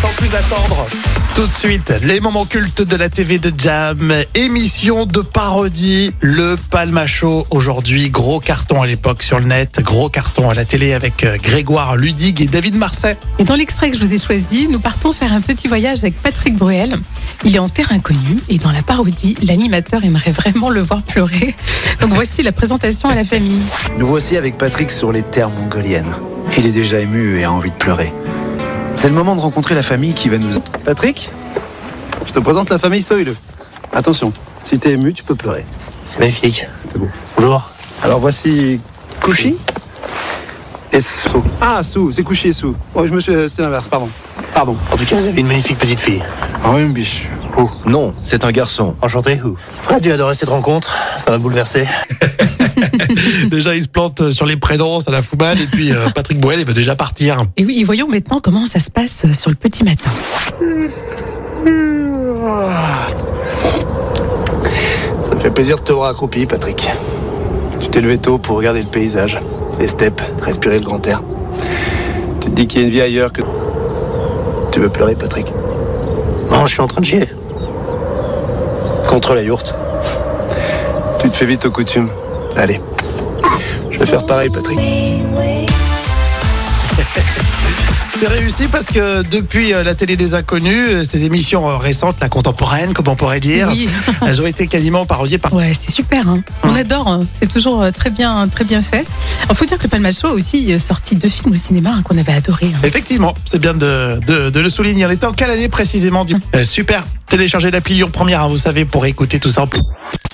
sans plus attendre, tout de suite, les moments cultes de la TV de Jam, émission de parodie, le Palma Show. Aujourd'hui, gros carton à l'époque sur le net, gros carton à la télé avec euh, Grégoire Ludig et David Marseille. Et dans l'extrait que je vous ai choisi, nous partons faire un petit voyage avec Patrick Bruel. Il est en terre inconnue et dans la parodie, l'animateur aimerait vraiment le voir pleurer. Donc voici la présentation à la famille. Nous voici avec Patrick sur les terres mongoliennes. Il est déjà ému et a envie de pleurer. C'est le moment de rencontrer la famille qui va nous... Patrick, je te présente la famille Soyle. Attention, si t'es ému, tu peux pleurer. C'est magnifique. C'est beau. Bonjour. Alors voici Kouchi et Sou. Ah, Sou, c'est Kouchi et Sou. Oh, je me suis... C'était l'inverse, pardon. Pardon. En tout cas, vous avez une magnifique petite fille. Oh, une biche. Oh, Non, c'est un garçon. enchanté. Ou Fred, j'ai adoré cette rencontre. Ça m'a bouleversé. Déjà, il se plante sur les prénoms, ça la fout mal. Et puis, euh, Patrick Bruel, il veut déjà partir. Et oui, et voyons maintenant comment ça se passe sur le petit matin. Ça me fait plaisir de te voir accroupi, Patrick. Tu t'es levé tôt pour regarder le paysage, les steppes, respirer le grand air. Tu te dis qu'il y a une vie ailleurs que... Tu veux pleurer, Patrick Non, je suis en train de chier. Contre la yourte. Tu te fais vite aux coutumes. Allez. Je vais faire pareil, Patrick. C'est réussi parce que depuis euh, la télé des inconnus, euh, ces émissions euh, récentes, la contemporaine, comme on pourrait dire, Oui. elles ont été quasiment parodiées par Ouais, c'est super. hein. On adore. hein. C'est toujours très bien, très bien fait. Il faut dire que le Palma Show a aussi sorti deux films au cinéma hein, qu'on avait adorés. hein. Effectivement, c'est bien de, de, de le souligner. On était en quelle année précisément Euh, Super. Téléchargez l'appli Lyon Première, hein, vous savez, pour écouter tout ça en plus.